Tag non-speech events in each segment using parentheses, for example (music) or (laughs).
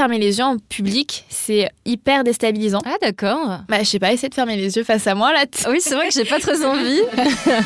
fermer les yeux en public, c'est hyper déstabilisant. Ah d'accord. Bah, je sais pas, essayer de fermer les yeux face à moi là. Oui, c'est vrai que j'ai pas très envie. (laughs)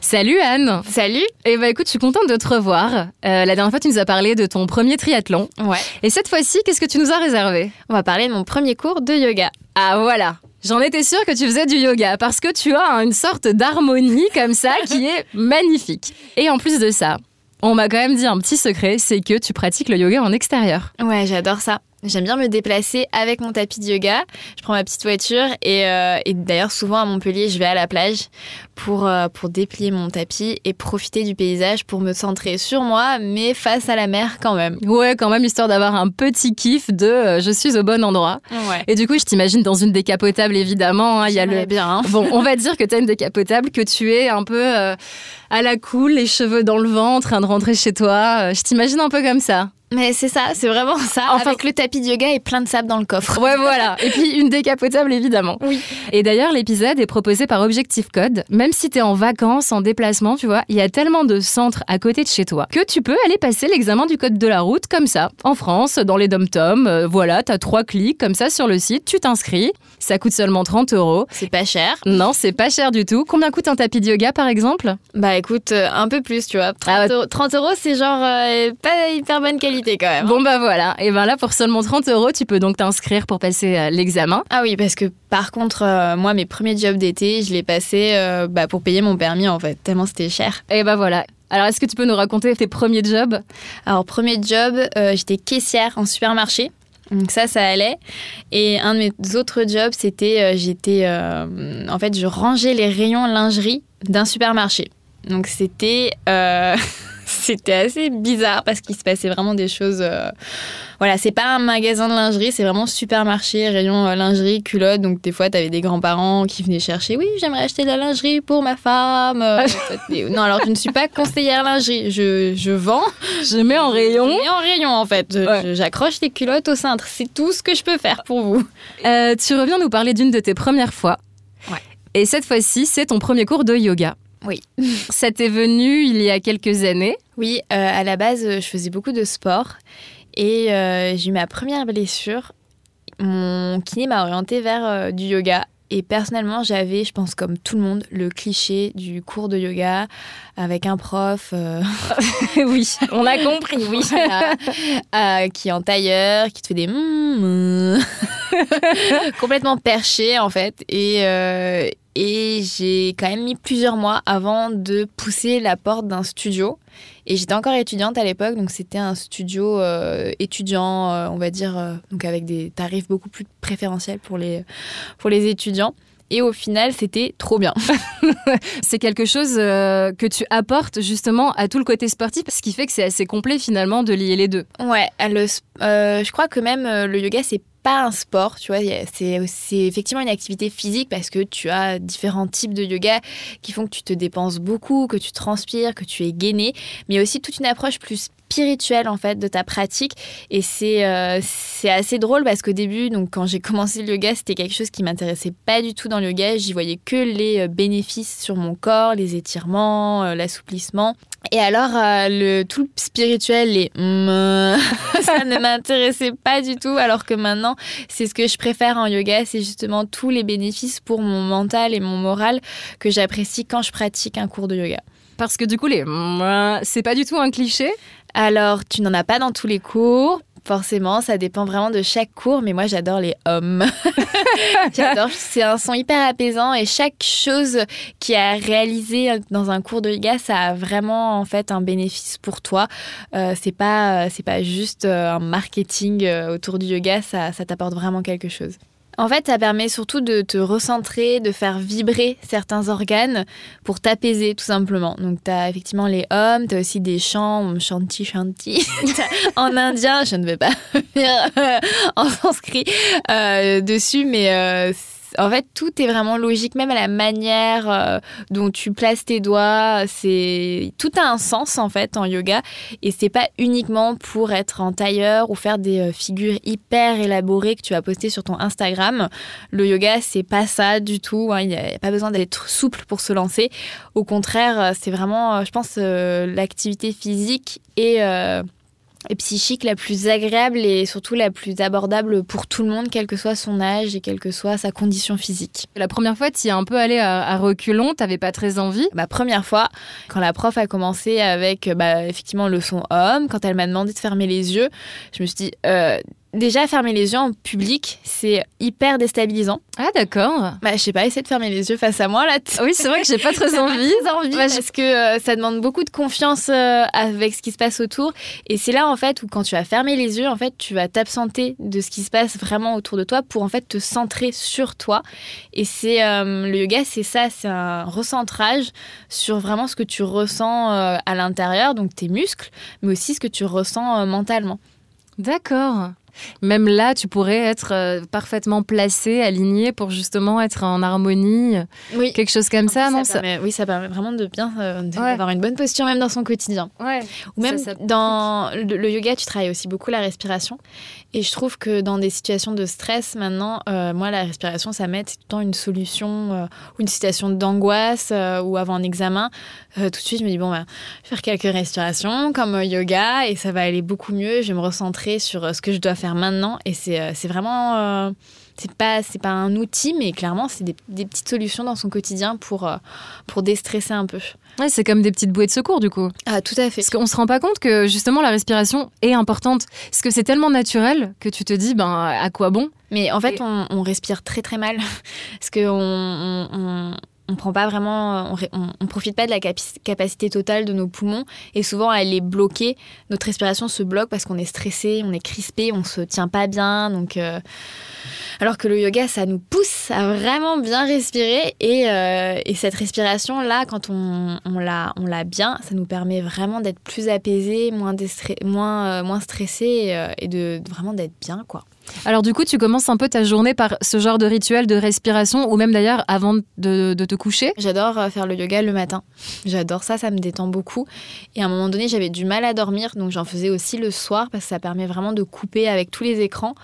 Salut Anne Salut Eh bah écoute, je suis contente de te revoir. Euh, la dernière fois, tu nous as parlé de ton premier triathlon. Ouais. Et cette fois-ci, qu'est-ce que tu nous as réservé? On va parler de mon premier cours de yoga. Ah voilà J'en étais sûre que tu faisais du yoga parce que tu as une sorte d'harmonie comme ça qui est magnifique. Et en plus de ça, on m'a quand même dit un petit secret, c'est que tu pratiques le yoga en extérieur. Ouais, j'adore ça. J'aime bien me déplacer avec mon tapis de yoga. Je prends ma petite voiture et, euh, et d'ailleurs souvent à Montpellier, je vais à la plage pour, euh, pour déplier mon tapis et profiter du paysage pour me centrer sur moi, mais face à la mer quand même. Ouais, quand même, histoire d'avoir un petit kiff de euh, je suis au bon endroit. Ouais. Et du coup, je t'imagine dans une décapotable, évidemment. hein, Il y a le... Bien. hein. (laughs) Bon, on va dire que tu as une décapotable, que tu es un peu euh, à la cool, les cheveux dans le vent, en train de rentrer chez toi. Je t'imagine un peu comme ça. Mais c'est ça, c'est vraiment ça. Enfin- avec le tapis de yoga et plein de sable dans le coffre. Ouais, voilà. Et puis une décapotable, évidemment. Oui. Et d'ailleurs, l'épisode est proposé par Objectif Code. Même si tu es en vacances, en déplacement, tu vois, il y a tellement de centres à côté de chez toi que tu peux aller passer l'examen du code de la route comme ça, en France, dans les dom-toms. Euh, voilà, tu as trois clics comme ça sur le site, tu t'inscris. Ça coûte seulement 30 euros. C'est pas cher. Non, c'est pas cher du tout. Combien coûte un tapis de yoga, par exemple? Bah écoute, euh, un peu plus, tu vois. 30, Ah euros, 30 euros, c'est genre euh, pas hyper bonne qualité quand même. Bon, bah voilà. Et ben là, pour seulement 30 euros, tu peux donc t'inscrire pour passer euh, l'examen. Ah oui, parce que par contre, moi, mes premiers jobs d'été, je les passais bah, pour payer mon permis en fait, tellement c'était cher. Et ben voilà. Alors, est-ce que tu peux nous raconter tes premiers jobs? Alors, premier job, euh, j'étais caissière en supermarché. Donc ça, ça allait. Et un de mes autres jobs, c'était, euh, j'étais, euh, en fait, je rangeais les rayons lingerie d'un supermarché. Donc c'était, euh, (laughs) c'était assez bizarre parce qu'il se passait vraiment des choses. euh, Voilà, c'est pas un magasin de lingerie, c'est vraiment supermarché, rayon euh, lingerie, culotte. Donc des fois, t'avais des grands-parents qui venaient chercher. Oui, j'aimerais acheter de la lingerie pour ma femme. Euh, (laughs) non, alors je ne suis pas conseillère lingerie. Je, je vends. Je mets en rayon. Je mets en rayon en fait. Je- Ouais. J'accroche les culottes au cintre. C'est tout ce que je peux faire pour vous. Tu reviens nous parler d'une de tes premières fois. Ouais. Et cette fois-ci, c'est ton premier cours de yoga. Oui. (laughs) Ça t'est venu il y a quelques années. Oui, euh, à la base, je faisais beaucoup de sport et euh, j'ai eu ma première blessure. Mon kiné m'a orientée vers euh, du yoga. Et personnellement, j'avais, je pense comme tout le monde, le cliché du cours de yoga avec un prof (laughs) oui, on a compris, oui. (laughs) voilà, qui est en tailleur, qui te fait des mm, mm. complètement perché en fait. Et, et j'ai quand même mis plusieurs mois avant de pousser la porte d'un studio. Et j'étais encore étudiante à l'époque, donc c'était un studio euh, étudiant, euh, on va dire, euh, donc avec des tarifs beaucoup plus préférentiels pour les, pour les étudiants. Et au final, c'était trop bien. (laughs) C'est quelque chose que tu apportes justement à tout le côté sportif, ce qui fait que c'est assez complet finalement de lier les deux. Ouais, le je crois que même le yoga, c'est pas un sport, tu vois, c'est effectivement une activité physique parce que tu as différents types de yoga qui font que tu te dépenses beaucoup, que tu transpires, que tu es gainé, mais aussi toute une approche plus spirituelle en fait de ta pratique. Et c'est euh, c'est assez drôle parce qu'au début donc quand j'ai (laughs) commencé le yoga c'était quelque chose qui m'intéressait pas du tout dans le yoga. J'y voyais que les euh, bénéfices sur mon corps les étirements euh, l'assouplissement et alors, euh, le, tout le spirituel, les mm, (laughs) ça ne m'intéressait pas du tout. Alors que maintenant, c'est ce que je préfère en yoga, c'est justement tous les bénéfices pour mon mental et mon moral que j'apprécie quand je pratique un cours de yoga. Parce que du coup, les c'est pas du tout un cliché? Alors, tu n'en as pas dans tous les cours. Forcément, ça dépend vraiment de chaque cours, mais moi j'adore les hommes. (laughs) j'adore, c'est un son hyper apaisant et chaque chose qui a réalisé dans un cours de yoga, ça a vraiment en fait un bénéfice pour toi. Euh, c'est pas, c'est pas juste euh, un marketing euh, autour du yoga, ça t'apporte vraiment quelque chose. En fait, ça permet surtout de te recentrer, de faire vibrer certains organes pour t'apaiser tout simplement. Donc, tu as effectivement les hommes, tu as aussi des chants, chanti chanti. (laughs) en indien, je ne vais pas (laughs) euh, en sanskrit euh, dessus, mais euh, en fait, tout est vraiment logique, même à la manière euh, dont tu places tes doigts. C'est tout a un sens en fait en yoga, et c'est pas uniquement pour être en tailleur ou faire des euh, figures hyper élaborées que tu vas poster sur ton Instagram. Le yoga, c'est pas ça du tout. hein. Il n'y a pas besoin d'être souple pour se lancer. Au contraire, euh, c'est vraiment, je pense, l'activité physique et et psychique la plus agréable et surtout la plus abordable pour tout le monde, quel que soit son âge et quelle que soit sa condition physique. La première fois, tu y es un peu allé à, à reculons, t'avais pas très envie. Ma première fois, quand la prof a commencé avec bah, effectivement le son homme, quand elle m'a demandé de fermer les yeux, je me suis dit, euh, déjà fermer les yeux en public, c'est hyper déstabilisant. Ah d'accord. Bah, je sais pas, essayer de fermer les yeux face à moi là. Oui, c'est vrai que j'ai pas très T'as (laughs) pas envie. très envie parce que euh, ça demande beaucoup de confiance euh, avec ce qui se passe autour et c'est là en fait où quand tu vas fermer les yeux en fait tu vas t'absenter de ce qui se passe vraiment autour de toi pour en fait te centrer sur toi et c'est euh, le yoga c'est ça c'est un recentrage sur vraiment ce que tu ressens à l'intérieur donc tes muscles mais aussi ce que tu ressens mentalement D'accord. Même là, tu pourrais être euh, parfaitement placé, aligné pour justement être en harmonie, oui quelque chose comme ça, non? ça... permet, oui ça permet vraiment de bien euh, Ouais. d'avoir une bonne posture même dans son quotidien Ouais. Ou même Ça, dans le, le yoga, tu travailles aussi beaucoup la respiration. Et je trouve que dans des situations de stress, maintenant, euh, moi, la respiration, ça m'aide. C'est tout le temps une solution euh, ou une situation d'angoisse euh, ou avant un examen. Euh, tout de suite, je me dis, bon, ben, je vais faire quelques respirations comme euh, yoga et ça va aller beaucoup mieux. Je vais me recentrer sur euh, ce que je dois faire maintenant. Et c'est euh, c'est vraiment. euh, c'est pas, c'est pas un outil, mais clairement, c'est des, des petites solutions dans son quotidien pour, euh, pour déstresser un peu. Ouais, c'est comme des petites bouées de secours du coup. Ah, tout à fait. Parce qu'on se rend pas compte que justement la respiration est importante. Parce que c'est tellement naturel que tu te dis, ben à quoi bon? Mais en fait, Et- on, on respire très très mal (laughs) parce que on, on, on- prend pas vraiment, on profite pas de la capacité totale de nos poumons et souvent elle est bloquée. Notre respiration se bloque parce qu'on est stressé, on est crispé, on se tient pas bien. Donc, euh, alors que le yoga, ça nous pousse à vraiment bien respirer et, euh, et cette respiration là, quand on, l'a, bien, ça nous permet vraiment d'être plus apaisé, moins euh, stressé et, euh, de vraiment d'être bien quoi. Alors du coup, tu commences un peu ta journée par ce genre de rituel de respiration, ou même d'ailleurs avant de, de te coucher. J'adore euh, faire le yoga le matin. J'adore ça, ça me détend beaucoup. Et à un moment donné, j'avais du mal à dormir, donc j'en faisais aussi le soir parce que ça permet vraiment de couper avec tous les écrans.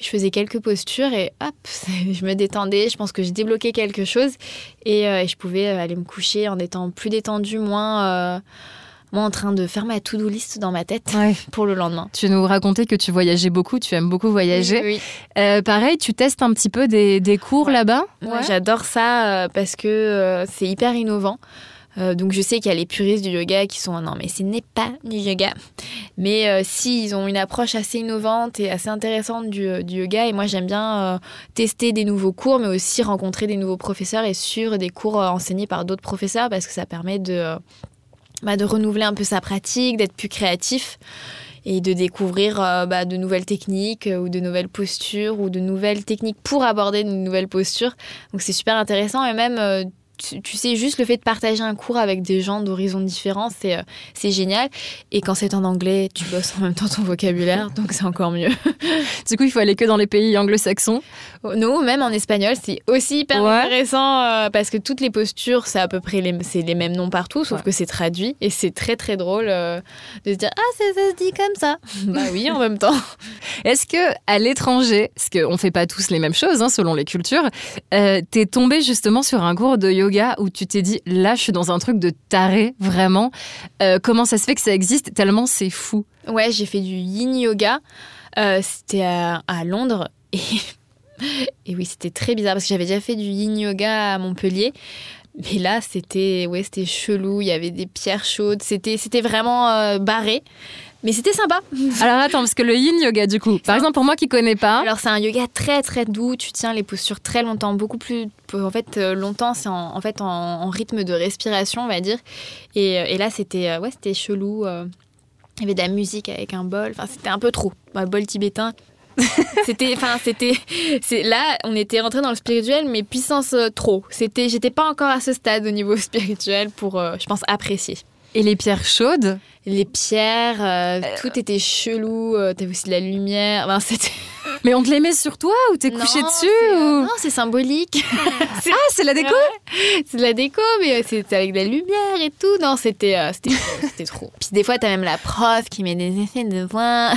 Je faisais quelques postures et hop, (laughs) je me détendais. Je pense que je débloquais quelque chose et, euh, je pouvais euh, aller me coucher en étant plus détendue, moins, moins en train de faire ma to-do list dans ma tête pour le lendemain. Tu nous racontais que tu voyageais beaucoup, tu aimes beaucoup voyager. Oui, oui. Euh, pareil, tu testes un petit peu des, des cours Ouais. là-bas? Ouais, J'adore ça euh, parce que euh, c'est hyper innovant. Euh, donc je sais qu'il y a les puristes du yoga qui sont non mais ce n'est pas du yoga. Mais euh, si ils ont une approche assez innovante et assez intéressante du, du yoga et moi j'aime bien euh, tester des nouveaux cours mais aussi rencontrer des nouveaux professeurs et suivre des cours enseignés par d'autres professeurs parce que ça permet de bah, de renouveler un peu sa pratique, d'être plus créatif et de découvrir euh, bah, de nouvelles techniques euh, ou de nouvelles postures ou de nouvelles techniques pour aborder de nouvelles postures. Donc c'est super intéressant et même euh, tu, tu sais juste le fait de partager un cours avec des gens d'horizons différents, c'est euh, c'est génial. Et quand c'est en anglais, tu bosses en même temps ton vocabulaire, donc c'est encore mieux. (laughs) Du coup, il faut aller que dans les pays anglo-saxons. Non, même en espagnol, c'est aussi hyper Ouais. intéressant euh, parce que toutes les postures, c'est à peu près les, c'est les mêmes noms partout, sauf Ouais. que c'est traduit et c'est très très drôle euh, de se dire ah ça, ça se dit comme ça. (laughs) bah oui, en même temps. Est-ce que à l'étranger, parce qu'on fait pas tous les mêmes choses hein, selon les cultures, euh, t'es tombé justement sur un cours de yoga où tu t'es dit là, je suis dans un truc de taré, vraiment. Euh, comment ça se fait que ça existe tellement c'est fou? Ouais, j'ai fait du yin yoga. Euh, c'était à, à Londres (laughs) et, et oui, c'était très bizarre parce que j'avais déjà fait du yin yoga à Montpellier. Mais là, c'était ouais, c'était chelou. Il y avait des pierres chaudes. C'était c'était vraiment euh, barré. Mais c'était sympa. (laughs) Alors attends, parce que le yin yoga, du coup, par exemple, pour moi qui connais pas, Alors c'est un yoga très très doux. Tu tiens les postures très longtemps, beaucoup plus. En fait, euh, longtemps, c'est en, en fait en, en rythme de respiration, on va dire. Et, euh, et là, c'était euh, ouais, c'était chelou. Il y avait de la musique avec un bol. Enfin, c'était un peu trop. Un bol tibétain. (laughs) c'était, enfin, c'était, c'est là, on était rentré dans le spirituel, mais puissance euh, trop. C'était, j'étais pas encore à ce stade au niveau spirituel pour, euh, je pense, apprécier. Et les pierres chaudes, Les pierres, euh, tout était chelou. euh, T'avais aussi de la lumière. Enfin, c'était. (laughs) Mais on te les met sur toi ou t'es couché dessus ou... Non, c'est symbolique. (laughs) (laughs) Ah, c'est la déco Ouais, C'est de la déco, mais euh, c'est avec de la lumière et tout. Non, c'était euh, c'était trop. Puis des fois, t'as même la prof qui met des effets de voix.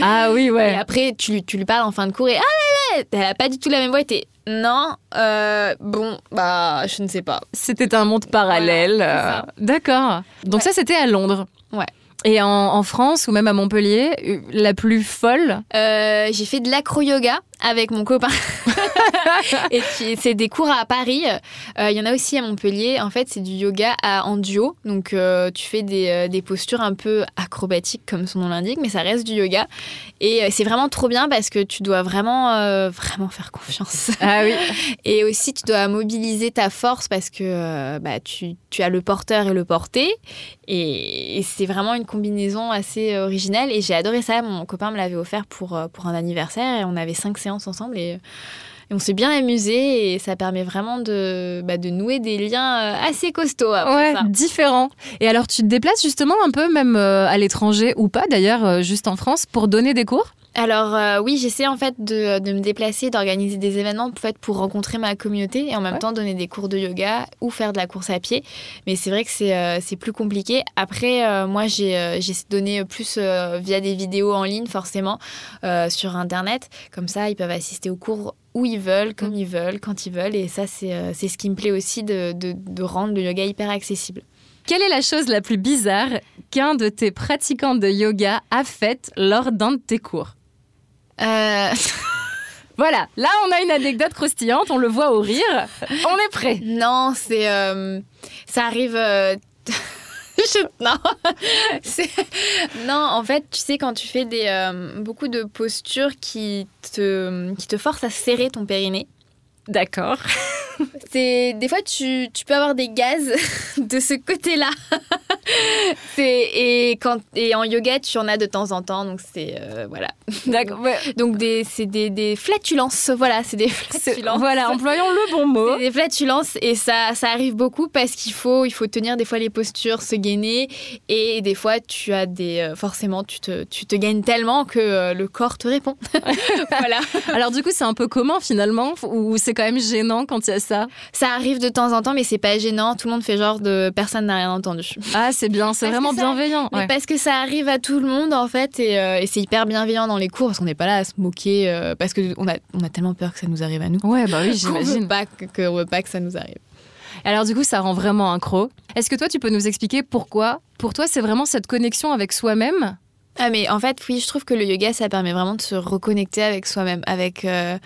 Ah oui, Et ouais. après, tu, lui- tu lui parles en fin de cours et ah là là, elle a pas du tout la même voix. Et t'es non, euh, bon, bah, je ne sais pas. C'était un monde parallèle. Voilà, euh. D'accord. Donc ça, c'était à Londres. Ouais. Et en, France ou même à Montpellier, euh, la plus folle Euh, j'ai fait de l'acro-yoga avec mon copain. (laughs) et puis, c'est des cours à Paris. Euh, Il y en a aussi à Montpellier. En fait, c'est du yoga à, en duo. Donc, euh, tu fais des, euh, des postures un peu acrobatiques, comme son nom l'indique, mais ça reste du yoga. Et c'est vraiment trop bien parce que tu dois vraiment, euh, vraiment faire confiance. (laughs) Ah oui. (laughs) Et aussi, tu dois mobiliser ta force parce que bah, tu, tu as le porteur et le porté. Et, et c'est vraiment une combinaison assez originale. Et j'ai adoré ça. Mon copain me l'avait offert pour, pour un anniversaire. Et on avait cinq séances ensemble. Et, et on s'est bien amusé. Et ça permet vraiment de, bah, de nouer des liens euh, assez costauds après Ouais, ça. différent. Et alors, tu te déplaces justement un peu, même euh, à l'étranger ou pas d'ailleurs, euh, juste en France, pour donner des cours? Alors euh, oui, j'essaie en fait de, de me déplacer, d'organiser des événements en fait, pour rencontrer ma communauté et en même Ouais. temps donner des cours de yoga ou faire de la course à pied. Mais c'est vrai que c'est euh, plus compliqué. Après, euh, moi, j'ai donné plus via des vidéos en ligne, forcément, sur Internet. Comme ça, ils peuvent assister aux cours où ils veulent, comme ils veulent, quand ils veulent. Et ça, c'est c'est ce qui me plaît aussi de, de, de rendre le yoga hyper accessible. Quelle est la chose la plus bizarre qu'un de tes pratiquants de yoga a faite lors d'un de tes cours? Euh, (laughs) Voilà, là on a une anecdote croustillante, on le voit au rire. On est prêt. Non, c'est. euh, ça arrive. euh, (laughs) non. (laughs) Non, en fait, tu sais, quand tu fais des, beaucoup de postures qui te, qui te forcent à serrer ton périnée, D'accord. c'est des fois tu, tu peux avoir des gaz (laughs) de ce côté-là. c'est et quand et en yoga tu en as de temps en temps donc c'est euh, voilà D'accord. ouais. donc des c'est des, des flatulences voilà c'est des flatulences Voilà, employons le bon mot. Des flatulences et ça, ça arrive beaucoup parce qu'il faut, il faut tenir des fois les postures, se gainer et des fois tu as des euh, forcément tu te, tu te gagnes tellement que euh, le corps te répond. (laughs) (laughs) voilà. Alors du coup, c'est un peu commun finalement? Ou c'est quand même gênant quand il y a ça Ça arrive de temps en temps mais c'est pas gênant. Tout le monde fait genre de personne n'a rien entendu. Ah, c'est bien, c'est vraiment ça- bienveillant. Ouais. parce que ça arrive à tout le monde en fait et, euh, et c'est hyper bienveillant dans les cours parce qu'on n'est pas là à se moquer euh, parce que on a, on a tellement peur que ça nous arrive à nous. Ouais, bah oui, (laughs) j'imagine. pas que, qu'on veut pas que ça nous arrive. Alors du coup, ça rend vraiment accro. Est-ce que toi, tu peux nous expliquer pourquoi? Pour toi, c'est vraiment cette connexion avec soi-même? Ah mais en fait oui je trouve que le yoga ça permet vraiment de se reconnecter avec soi-même avec euh,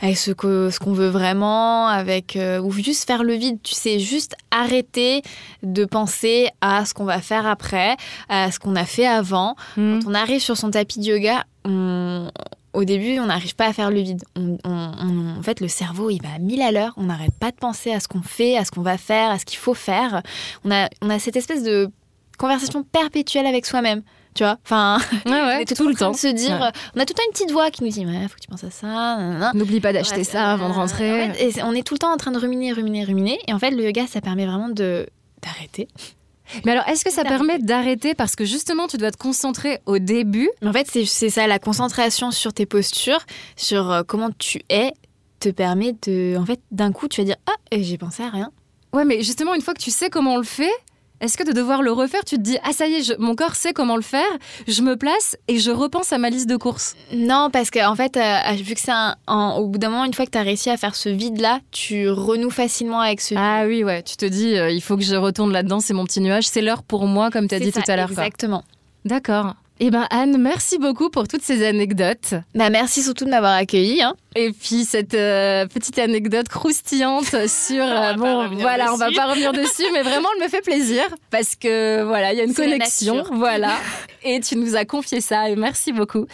avec ce que ce qu'on veut vraiment avec euh, ou juste faire le vide tu sais juste arrêter de penser à ce qu'on va faire après à ce qu'on a fait avant Hmm. quand on arrive sur son tapis de yoga on- au début, on n'arrive pas à faire le vide. On- on- on- en fait, le cerveau, il va à mille à l'heure. On n'arrête pas de penser à ce qu'on fait, à ce qu'on va faire, à ce qu'il faut faire. On a, on a cette espèce de conversation perpétuelle avec soi-même. Tu vois Enfin, Ouais, (laughs) ouais, tout, le temps. de se dire. Ouais. euh, On a tout le temps une petite voix qui nous dit Ouais, faut que tu penses à ça. N'oublie pas d'acheter ça avant de euh, rentrer. en fait, et c'est- on est tout le temps en train de ruminer, ruminer, ruminer. Et en fait, le yoga, ça permet vraiment de d'arrêter. Mais alors, est-ce que ça permet d'arrêter parce que justement, tu dois te concentrer au début? En fait, c'est ça, la concentration sur tes postures, sur euh, comment tu es, te permet de. En fait, d'un coup, tu vas dire Ah, j'ai pensé à rien. Ouais, mais justement, une fois que tu sais comment on le fait, est-ce que de devoir le refaire, tu te dis Ah, ça y est, je- mon corps sait comment le faire, je me place et je repense à ma liste de courses? Non, parce qu'en en fait, euh, vu que c'est au bout d'un moment, une fois que tu as réussi à faire ce vide-là, tu renoues facilement avec ce vide. Ah oui, ouais, tu te dis euh, Il faut que je retourne là-dedans, c'est mon petit nuage, c'est l'heure pour moi, comme tu as dit ça, tout à l'heure. Exactement. D'accord. Eh ben Anne, merci beaucoup pour toutes ces anecdotes. Bah, merci surtout de m'avoir accueilli. Hein. Et puis cette euh, petite anecdote croustillante sur (laughs) euh, bon voilà on va dessus. pas revenir dessus mais vraiment elle me fait plaisir parce que voilà il y a une connexion voilà (laughs) et tu nous as confié ça et merci beaucoup.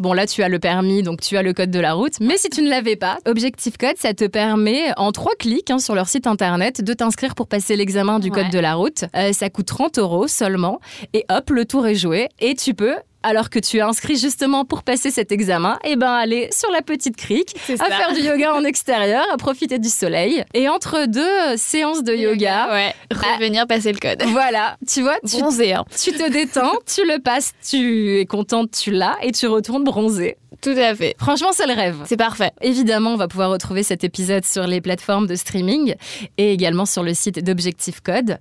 Bon là tu as le permis donc tu as le code de la route mais si tu ne l'avais pas Objectif Code ça te permet en trois clics hein, sur leur site internet de t'inscrire pour passer l'examen du code de la route. Euh, ça coûte 30 euros seulement et hop le tour est joué et tu peux alors que tu es inscrit justement pour passer cet examen, et ben aller sur la petite crique à faire du yoga en extérieur, à profiter du soleil. Et entre deux séances de yoga, Ouais. Revenir passer le code. voilà, tu vois, tu, Bronzer. hein. tu te détends, tu le passes, tu es contente, tu l'as, et tu retournes bronzer. Tout à fait. Franchement, c'est le rêve. C'est parfait. Évidemment, on va pouvoir retrouver cet épisode sur les plateformes de streaming et également sur le site d'Objectif Code.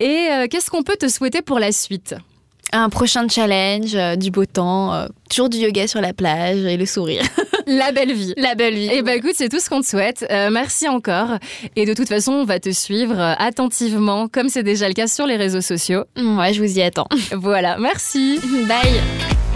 Et euh, qu'est-ce qu'on peut te souhaiter pour la suite? Un prochain challenge, euh, du beau temps, euh, toujours du yoga sur la plage et le sourire. (laughs) La belle vie. la belle vie. Eh ben écoute, c'est tout ce qu'on te souhaite. Euh, merci encore. Et de toute façon, on va te suivre attentivement, comme c'est déjà le cas sur les réseaux sociaux. Ouais, je vous y attends. Voilà, merci. (laughs) Bye.